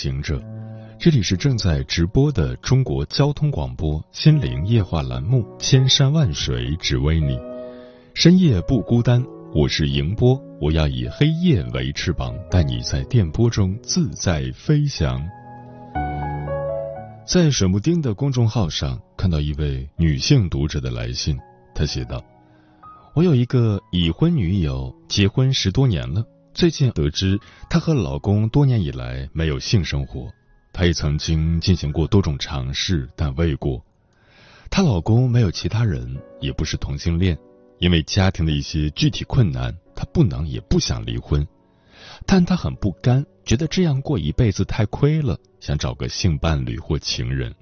行者，这里是正在直播的中国交通广播心灵夜话栏目《千山万水只为你》。深夜不孤单，我是迎波，我要以黑夜为翅膀，带你在电波中自在飞翔。在水木丁的公众号上看到一位女性读者的来信，她写道：“我有一个已婚女友，结婚十多年了，最近得知她和老公多年以来没有性生活，她也曾经进行过多种尝试，但未果。她老公没有其他人，也不是同性恋。”因为家庭的一些具体困难，她不能也不想离婚，但她很不甘，觉得这样过一辈子太亏了，想找个性伴侣或情人。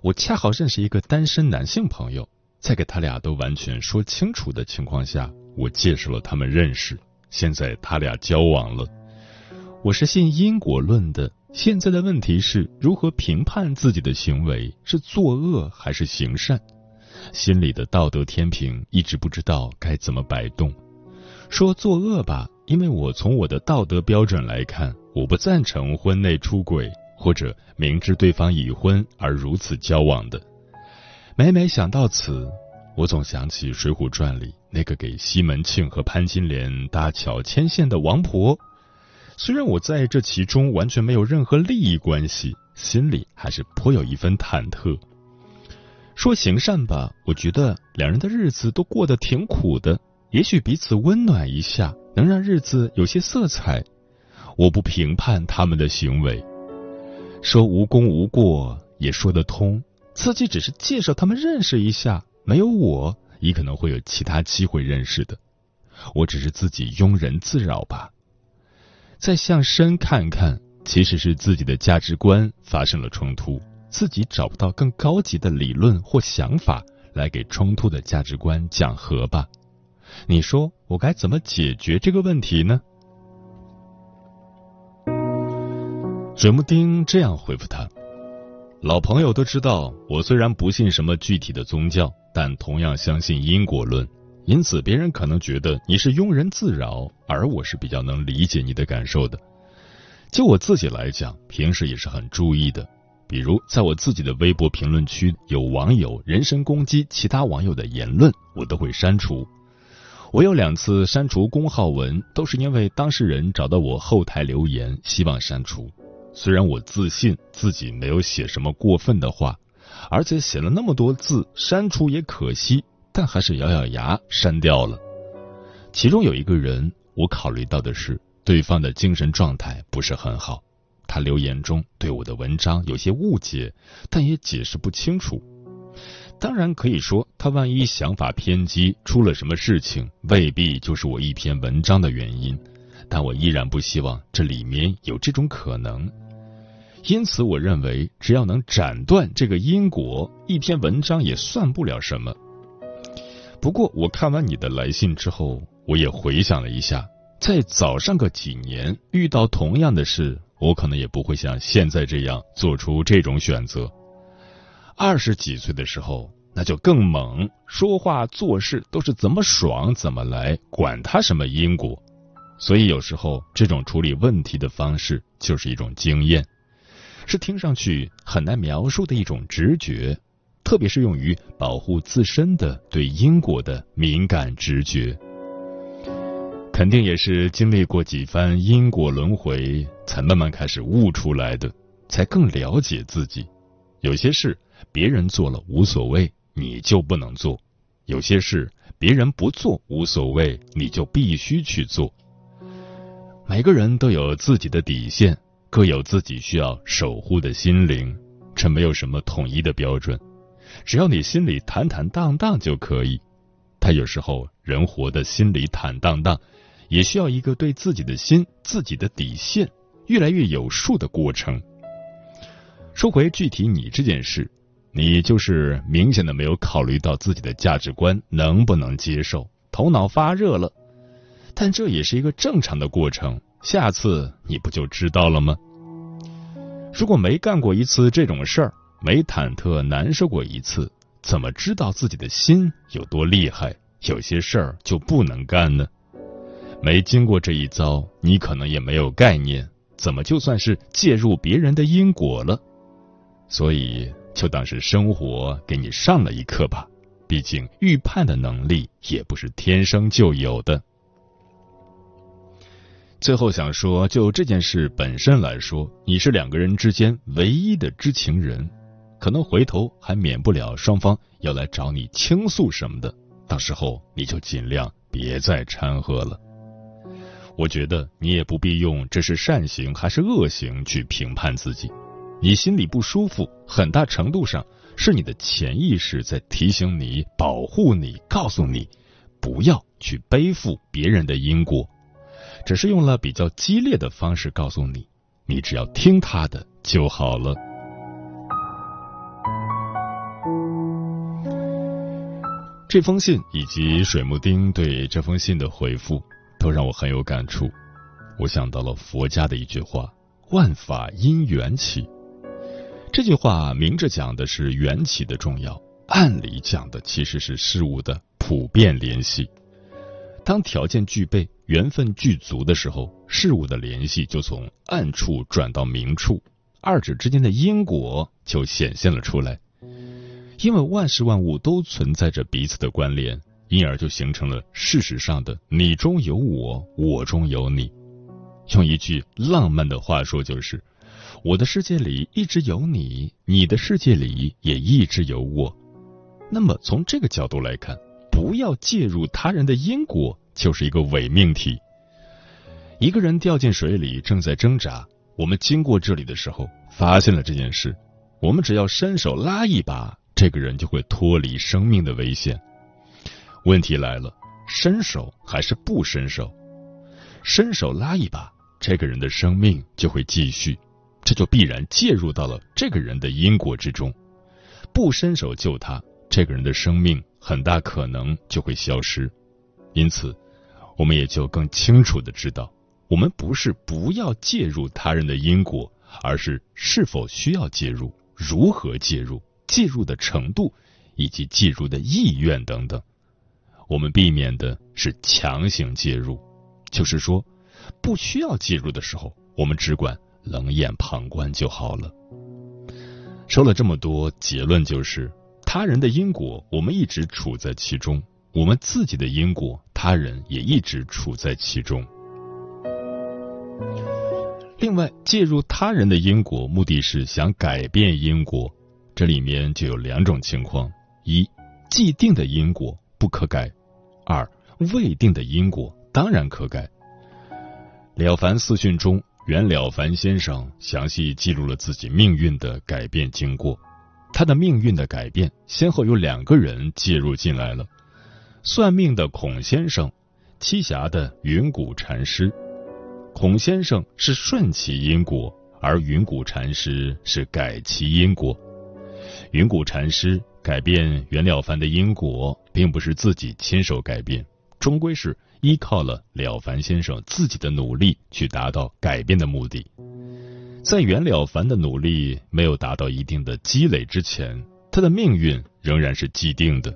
我恰好认识一个单身男性朋友，在给他俩都完全说清楚的情况下，我介绍了他们认识。现在他俩交往了。我是信因果论的，现在的问题是如何评判自己的行为是作恶还是行善。心里的道德天平一直不知道该怎么摆动。说作恶吧，因为我从我的道德标准来看，我不赞成婚内出轨或者明知对方已婚而如此交往的。每每想到此，我总想起《水浒传》里那个给西门庆和潘金莲搭桥牵线的王婆。虽然我在这其中完全没有任何利益关系，心里还是颇有一分忐忑。说行善吧，我觉得两人的日子都过得挺苦的，也许彼此温暖一下，能让日子有些色彩。我不评判他们的行为，说无功无过也说得通。自己只是介绍他们认识一下，没有我，也可能会有其他机会认识的。我只是自己庸人自扰吧。再向深看看，其实是自己的价值观发生了冲突。自己找不到更高级的理论或想法来给冲突的价值观讲和吧？你说我该怎么解决这个问题呢？水木丁这样回复他：“老朋友都知道，我虽然不信什么具体的宗教，但同样相信因果论，因此别人可能觉得你是庸人自扰，而我是比较能理解你的感受的。就我自己来讲，平时也是很注意的。”比如，在我自己的微博评论区有网友人身攻击其他网友的言论，我都会删除。我有两次删除公号文，都是因为当事人找到我后台留言，希望删除。虽然我自信自己没有写什么过分的话，而且写了那么多字，删除也可惜，但还是咬咬牙删掉了。其中有一个人，我考虑到的是对方的精神状态不是很好。他留言中对我的文章有些误解，但也解释不清楚。当然可以说，他万一想法偏激，出了什么事情，未必就是我一篇文章的原因。但我依然不希望这里面有这种可能。因此，我认为只要能斩断这个因果，一篇文章也算不了什么。不过，我看完你的来信之后，我也回想了一下，在早上个几年遇到同样的事。我可能也不会像现在这样做出这种选择。二十几岁的时候，那就更猛，说话做事都是怎么爽怎么来，管他什么因果。所以有时候这种处理问题的方式就是一种经验，是听上去很难描述的一种直觉，特别是用于保护自身的对因果的敏感直觉。肯定也是经历过几番因果轮回，才慢慢开始悟出来的，才更了解自己。有些事别人做了无所谓，你就不能做；有些事别人不做无所谓，你就必须去做。每个人都有自己的底线，各有自己需要守护的心灵，这没有什么统一的标准，只要你心里坦坦荡荡就可以。他有时候人活得心里坦荡荡。也需要一个对自己的心、自己的底线越来越有数的过程。说回具体你这件事，你就是明显的没有考虑到自己的价值观能不能接受，头脑发热了。但这也是一个正常的过程，下次你不就知道了吗？如果没干过一次这种事儿，没忐忑难受过一次，怎么知道自己的心有多厉害？有些事儿就不能干呢？没经过这一遭，你可能也没有概念，怎么就算是介入别人的因果了？所以，就当是生活给你上了一课吧。毕竟，预判的能力也不是天生就有的。最后想说，就这件事本身来说，你是两个人之间唯一的知情人，可能回头还免不了双方要来找你倾诉什么的。到时候你就尽量别再掺和了。我觉得你也不必用这是善行还是恶行去评判自己。你心里不舒服，很大程度上是你的潜意识在提醒你、保护你、告诉你，不要去背负别人的因果，只是用了比较激烈的方式告诉你，你只要听他的就好了。这封信以及水木丁对这封信的回复，都让我很有感触。我想到了佛家的一句话：“万法因缘起。”这句话明着讲的是缘起的重要，暗里讲的其实是事物的普遍联系。当条件具备、缘分具足的时候，事物的联系就从暗处转到明处，二者之间的因果就显现了出来。因为万事万物都存在着彼此的关联，因而就形成了事实上的你中有我，我中有你。用一句浪漫的话说，就是。我的世界里一直有你，你的世界里也一直有我。那么从这个角度来看，不要介入他人的因果，就是一个伪命题。一个人掉进水里，正在挣扎。我们经过这里的时候，发现了这件事。我们只要伸手拉一把，这个人就会脱离生命的危险。问题来了，伸手还是不伸手？伸手拉一把，这个人的生命就会继续。这就必然介入到了这个人的因果之中，不伸手救他，这个人的生命很大可能就会消失。因此，我们也就更清楚的知道，我们不是不要介入他人的因果，而是是否需要介入，如何介入，介入的程度以及介入的意愿等等。我们避免的是强行介入，就是说，不需要介入的时候，我们只管。冷眼旁观就好了。说了这么多，结论就是：他人的因果，我们一直处在其中；我们自己的因果，他人也一直处在其中。另外，介入他人的因果，目的是想改变因果，这里面就有两种情况：一，既定的因果不可改；二，未定的因果当然可改。了凡四训中。袁了凡先生详细记录了自己命运的改变经过，他的命运的改变先后有两个人介入进来了：算命的孔先生，栖霞的云谷禅师。孔先生是顺其因果，而云谷禅师是改其因果。云谷禅师改变袁了凡的因果，并不是自己亲手改变，终归是。依靠了了凡先生自己的努力去达到改变的目的，在袁了凡的努力没有达到一定的积累之前，他的命运仍然是既定的。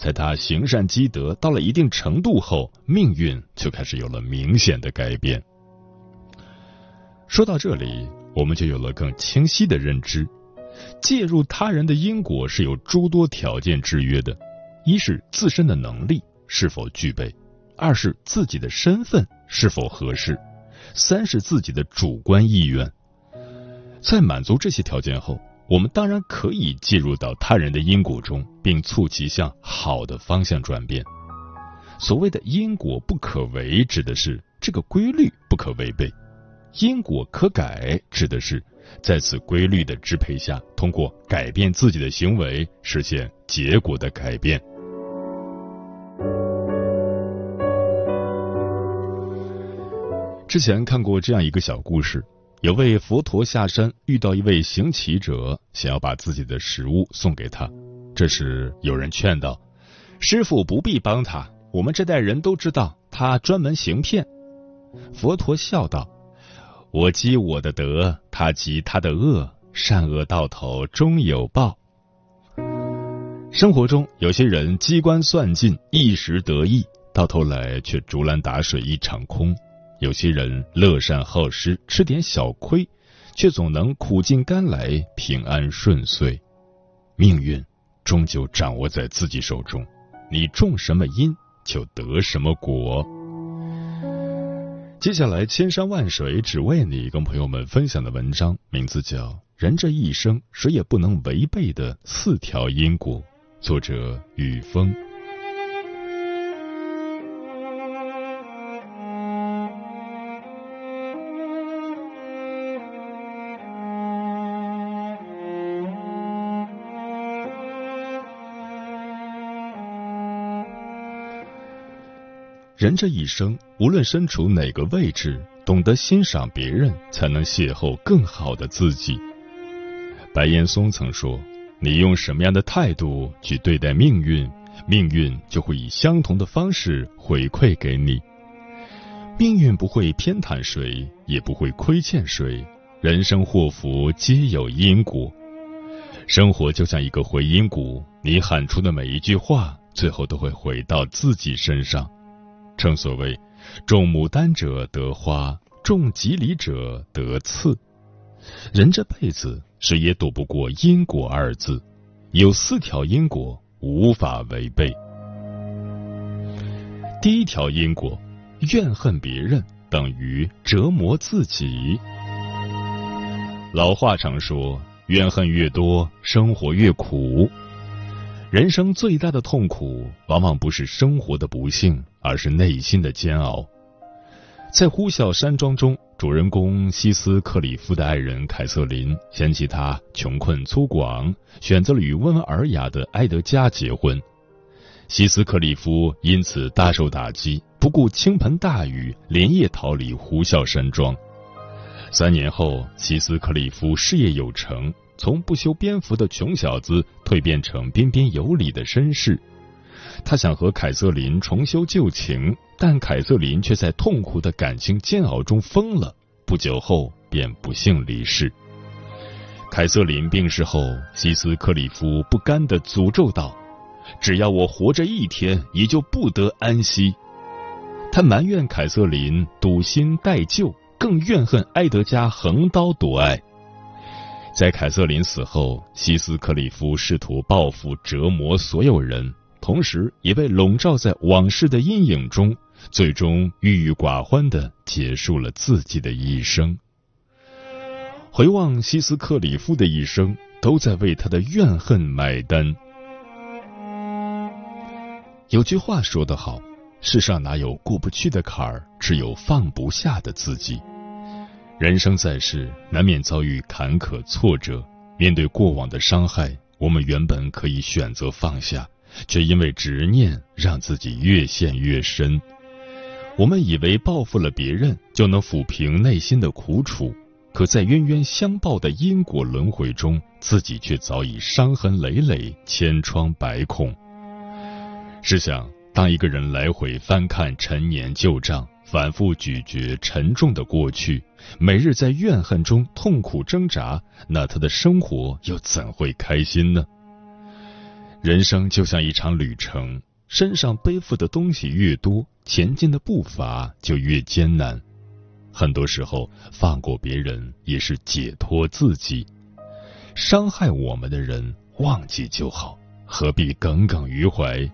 在他行善积德到了一定程度后，命运就开始有了明显的改变。说到这里，我们就有了更清晰的认知：介入他人的因果是有诸多条件制约的，一是自身的能力是否具备。二是自己的身份是否合适，三是自己的主观意愿。在满足这些条件后，我们当然可以介入到他人的因果中，并促其向好的方向转变。所谓的因果不可为，指的是这个规律不可违背；因果可改，指的是在此规律的支配下，通过改变自己的行为，实现结果的改变。之前看过这样一个小故事，有位佛陀下山遇到一位行乞者，想要把自己的食物送给他。这时有人劝道：“师傅不必帮他，我们这代人都知道他专门行骗。”佛陀笑道：“我积我的德，他积他的恶，善恶到头终有报。”生活中有些人机关算尽，一时得意，到头来却竹篮打水一场空；有些人乐善好施，吃点小亏，却总能苦尽甘来，平安顺遂。命运终究掌握在自己手中，你种什么因，就得什么果。接下来，千山万水只为你，跟朋友们分享的文章名字叫《人这一生谁也不能违背的四条因果》。作者雨风。人这一生，无论身处哪个位置，懂得欣赏别人，才能邂逅更好的自己。白岩松曾说。你用什么样的态度去对待命运，命运就会以相同的方式回馈给你。命运不会偏袒谁，也不会亏欠谁。人生祸福皆有因果，生活就像一个回音谷，你喊出的每一句话，最后都会回到自己身上。正所谓，种牡丹者得花，种吉利者得刺。人这辈子。谁也躲不过因果二字，有四条因果无法违背。第一条因果，怨恨别人等于折磨自己。老话常说，怨恨越多，生活越苦。人生最大的痛苦，往往不是生活的不幸，而是内心的煎熬。在《呼啸山庄》中，主人公西斯克里夫的爱人凯瑟琳嫌弃他穷困粗犷，选择了与温文尔雅的埃德加结婚。西斯克里夫因此大受打击，不顾倾盆大雨，连夜逃离呼啸山庄。三年后，西斯克里夫事业有成，从不修边幅的穷小子蜕变成彬彬有礼的绅士。他想和凯瑟琳重修旧情，但凯瑟琳却在痛苦的感情煎熬中疯了。不久后便不幸离世。凯瑟琳病逝后，西斯克里夫不甘地诅咒道：“只要我活着一天，你就不得安息。”他埋怨凯瑟琳赌心待旧，更怨恨埃德加横刀夺爱。在凯瑟琳死后，西斯克里夫试图报复折磨所有人。同时，也被笼罩在往事的阴影中，最终郁郁寡欢的结束了自己的一生。回望西斯克里夫的一生，都在为他的怨恨买单。有句话说得好：“世上哪有过不去的坎儿，只有放不下的自己。”人生在世，难免遭遇坎坷挫折。面对过往的伤害，我们原本可以选择放下。却因为执念，让自己越陷越深。我们以为报复了别人就能抚平内心的苦楚，可在冤冤相报的因果轮回中，自己却早已伤痕累累、千疮百孔。试想，当一个人来回翻看陈年旧账，反复咀嚼沉重的过去，每日在怨恨中痛苦挣扎，那他的生活又怎会开心呢？人生就像一场旅程，身上背负的东西越多，前进的步伐就越艰难。很多时候，放过别人也是解脱自己。伤害我们的人，忘记就好，何必耿耿于怀？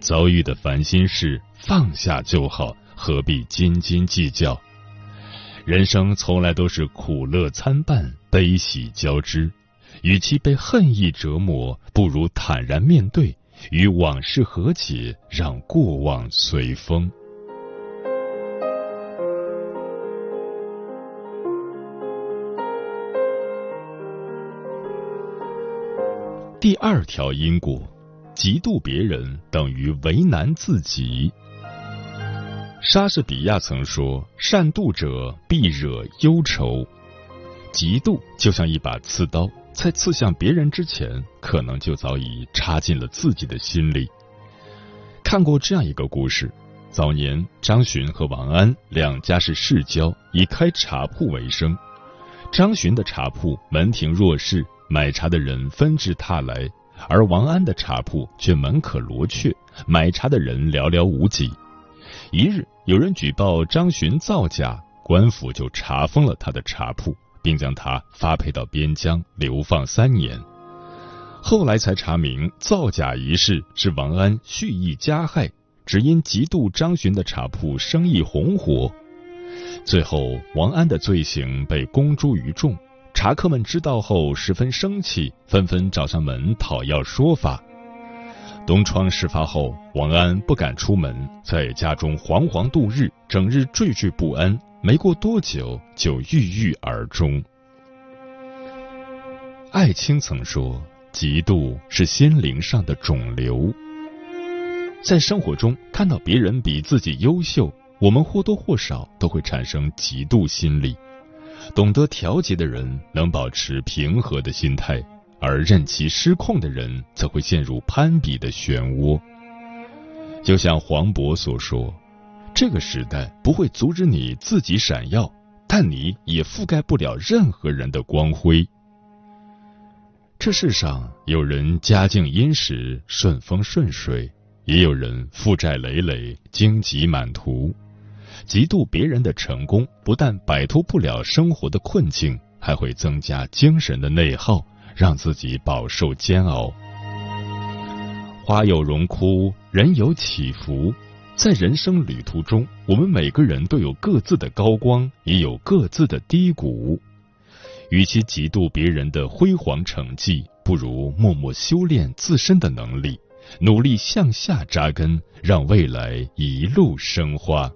遭遇的烦心事，放下就好，何必斤斤计较？人生从来都是苦乐参半，悲喜交织。与其被恨意折磨，不如坦然面对，与往事和解，让过往随风。第二条因果：嫉妒别人等于为难自己。莎士比亚曾说：“善妒者必惹忧愁。”嫉妒就像一把刺刀，在刺向别人之前，可能就早已插进了自己的心里。看过这样一个故事：早年张巡和王安两家是世交，以开茶铺为生。张巡的茶铺门庭若市，买茶的人纷至沓来；而王安的茶铺却门可罗雀，买茶的人寥寥无几。一日，有人举报张巡造假，官府就查封了他的茶铺，并将他发配到边疆流放三年。后来才查明，造假一事是王安蓄意加害，只因嫉妒张巡的茶铺生意红火。最后，王安的罪行被公诸于众，茶客们知道后十分生气，纷纷找上门讨要说法。东窗事发后，王安不敢出门，在家中惶惶度日，整日惴惴不安。没过多久，就郁郁而终。艾青曾说：“嫉妒是心灵上的肿瘤。”在生活中看到别人比自己优秀，我们或多或少都会产生嫉妒心理。懂得调节的人，能保持平和的心态。而任其失控的人，则会陷入攀比的漩涡。就像黄渤所说：“这个时代不会阻止你自己闪耀，但你也覆盖不了任何人的光辉。”这世上有人家境殷实、顺风顺水，也有人负债累累、荆棘满途。嫉妒别人的成功，不但摆脱不了生活的困境，还会增加精神的内耗。让自己饱受煎熬。花有荣枯，人有起伏，在人生旅途中，我们每个人都有各自的高光，也有各自的低谷。与其嫉妒别人的辉煌成绩，不如默默修炼自身的能力，努力向下扎根，让未来一路生花。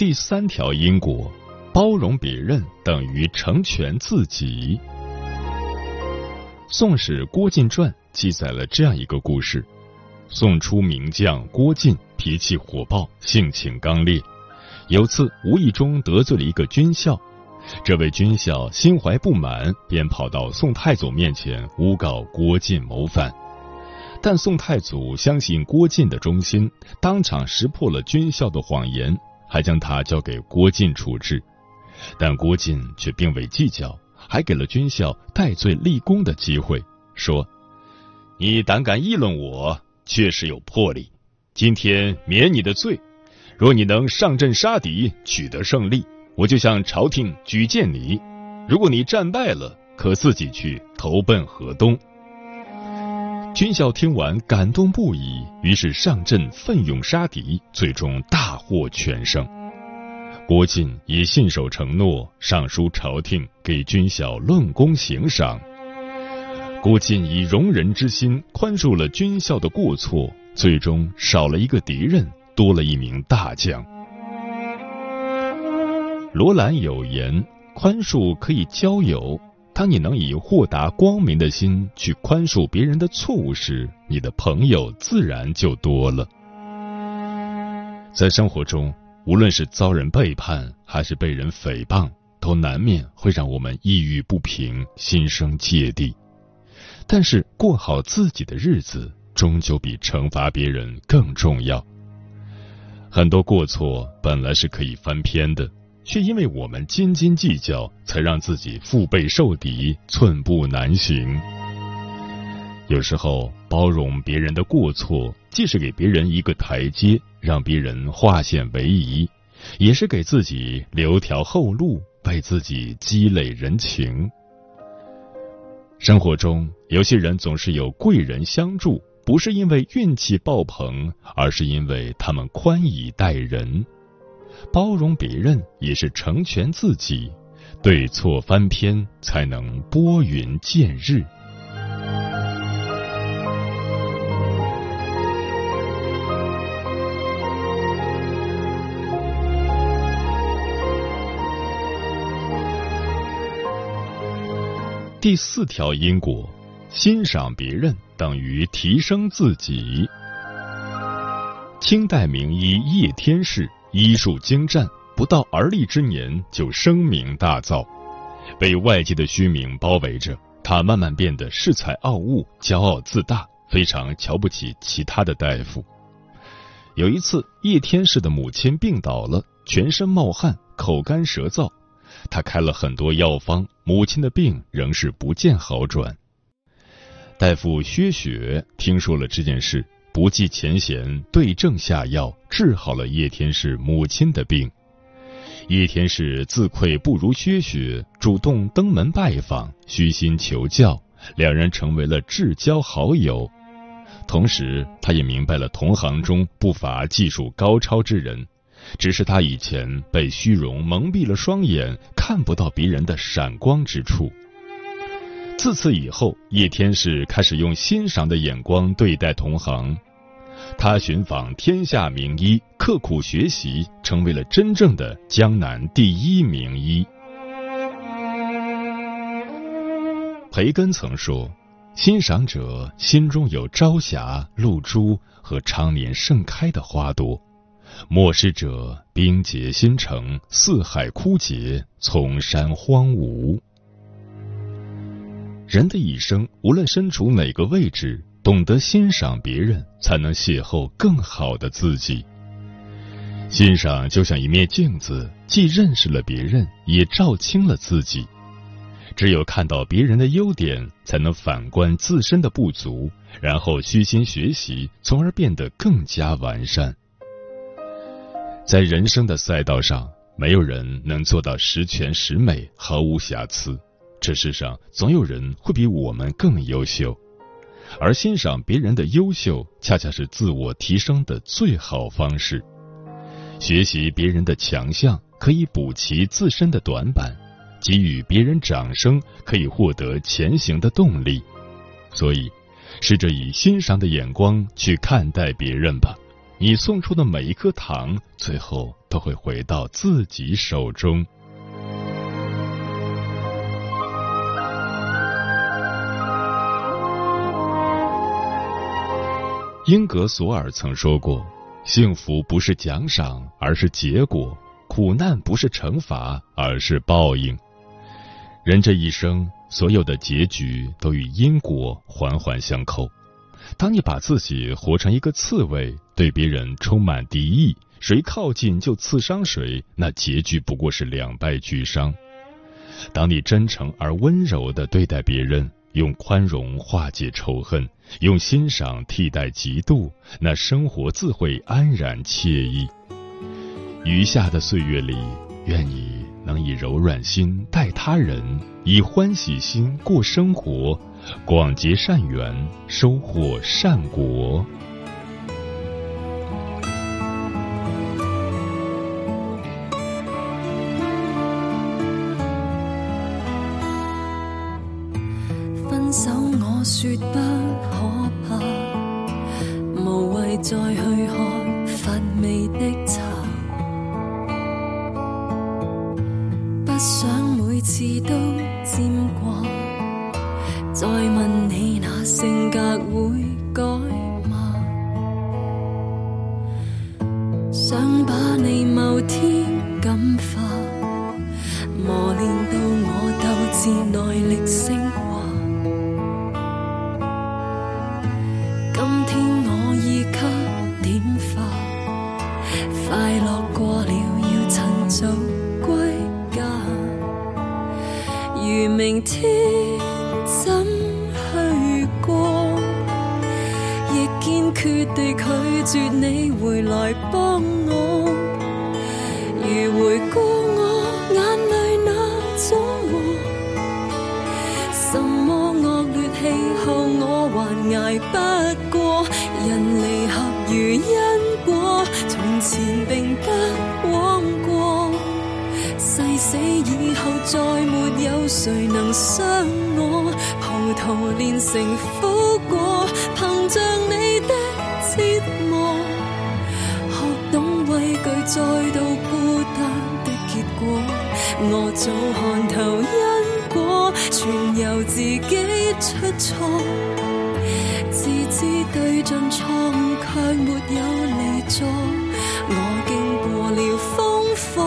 第三条因果，包容别人等于成全自己。《宋史·郭靖传》记载了这样一个故事：宋初名将郭靖脾气火爆，性情刚烈。有次无意中得罪了一个军校，这位军校心怀不满，便跑到宋太祖面前诬告郭靖谋反。但宋太祖相信郭靖的忠心，当场识破了军校的谎言。还将他交给郭靖处置，但郭靖却并未计较，还给了军校戴罪立功的机会，说：“你胆敢议论我，确实有魄力。今天免你的罪，若你能上阵杀敌，取得胜利，我就向朝廷举荐你；如果你战败了，可自己去投奔河东。”军校听完感动不已，于是上阵奋勇杀敌，最终大获全胜。郭靖也信守承诺，上书朝廷给军校论功行赏。郭靖以容人之心宽恕了军校的过错，最终少了一个敌人，多了一名大将。罗兰有言：“宽恕可以交友。”当你能以豁达光明的心去宽恕别人的错误时，你的朋友自然就多了。在生活中，无论是遭人背叛，还是被人诽谤，都难免会让我们抑郁不平，心生芥蒂。但是，过好自己的日子，终究比惩罚别人更重要。很多过错本来是可以翻篇的。却因为我们斤斤计较，才让自己腹背受敌，寸步难行。有时候，包容别人的过错，既是给别人一个台阶，让别人化险为夷，也是给自己留条后路，为自己积累人情。生活中，有些人总是有贵人相助，不是因为运气爆棚，而是因为他们宽以待人。包容别人也是成全自己，对错翻篇才能拨云见日。第四条因果：欣赏别人等于提升自己。清代名医叶天士医术精湛，不到而立之年就声名大噪，被外界的虚名包围着，他慢慢变得恃才傲物、骄傲自大，非常瞧不起其他的大夫。有一次，叶天士的母亲病倒了，全身冒汗，口干舌燥。他开了很多药方，母亲的病仍是不见好转。大夫薛雪听说了这件事，不计前嫌，对症下药，治好了叶天士母亲的病。叶天士自愧不如薛雪，主动登门拜访，虚心求教，两人成为了至交好友。同时，他也明白了同行中不乏技术高超之人。只是他以前被虚荣蒙蔽了双眼，看不到别人的闪光之处。自此以后，叶天士开始用欣赏的眼光对待同行。他寻访天下名医，刻苦学习，成为了真正的江南第一名医。培根曾说：“欣赏者心中有朝霞、露珠和常年盛开的花朵。”漠视者，冰结新城，四海枯竭，丛山荒芜。人的一生，无论身处哪个位置，懂得欣赏别人，才能邂逅更好的自己。欣赏就像一面镜子，既认识了别人，也照清了自己。只有看到别人的优点，才能反观自身的不足，然后虚心学习，从而变得更加完善。在人生的赛道上，没有人能做到十全十美、毫无瑕疵。这世上总有人会比我们更优秀，而欣赏别人的优秀，恰恰是自我提升的最好方式。学习别人的强项，可以补齐自身的短板；给予别人掌声，可以获得前行的动力。所以，试着以欣赏的眼光去看待别人吧。你送出的每一颗糖，最后都会回到自己手中。英格索尔曾说过：“幸福不是奖赏，而是结果；苦难不是惩罚，而是报应。”人这一生，所有的结局都与因果环环相扣。当你把自己活成一个刺猬，对别人充满敌意，谁靠近就刺伤谁，那结局不过是两败俱伤。当你真诚而温柔的对待别人，用宽容化解仇恨，用欣赏替代嫉妒，那生活自会安然惬意。余下的岁月里，愿你能以柔软心待他人，以欢喜心过生活。广结善缘，收获善果。快乐过了要趁早归家。如明天怎去过？亦坚。决地拒绝你回来帮我，如回顾我眼泪那种和，什么恶劣气候我还挨不再没有谁能伤我，葡萄炼成苦果，凭着你的折磨，学懂畏惧。再度孤单的结果，我早看透因果，全由自己出错。自知对尽错误，却没有离座。我经过了风火，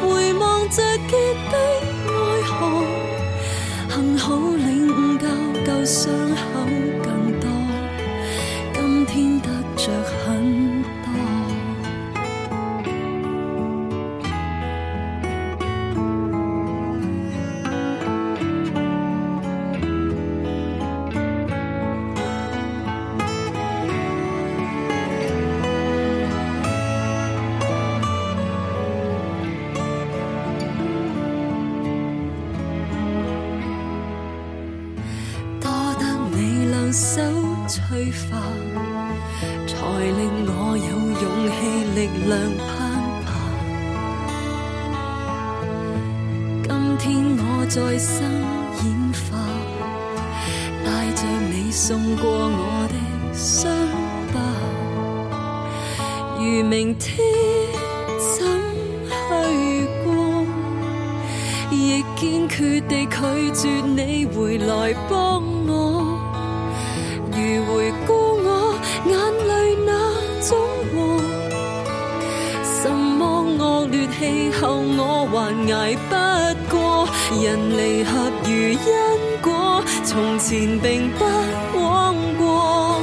回望着结冰较氣力量攀爬。今天我再生演化，带着你送过我的伤疤，如明天怎去过？亦坚决地拒绝你回来帮我。如回捱不過。人離合如因果，從前並不枉過。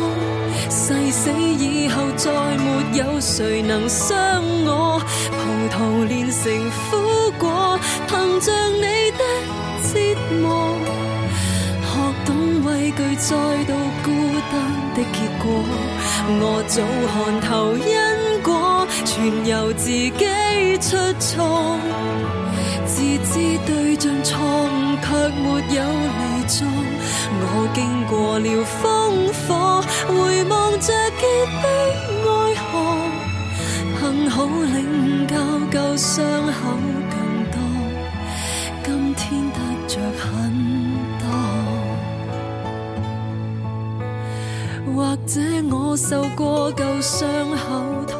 誓死以後再没有誰能傷我，葡萄煉成苦果，憑着你的折磨，學懂畏懼再度孤單的結果。我早看透因果，全由自己出錯。自知對象錯誤，卻沒有離座。我經過了風火，回望着結的愛河，幸好領悟較舊傷口更多。今天得着很多，或者我受過舊傷口。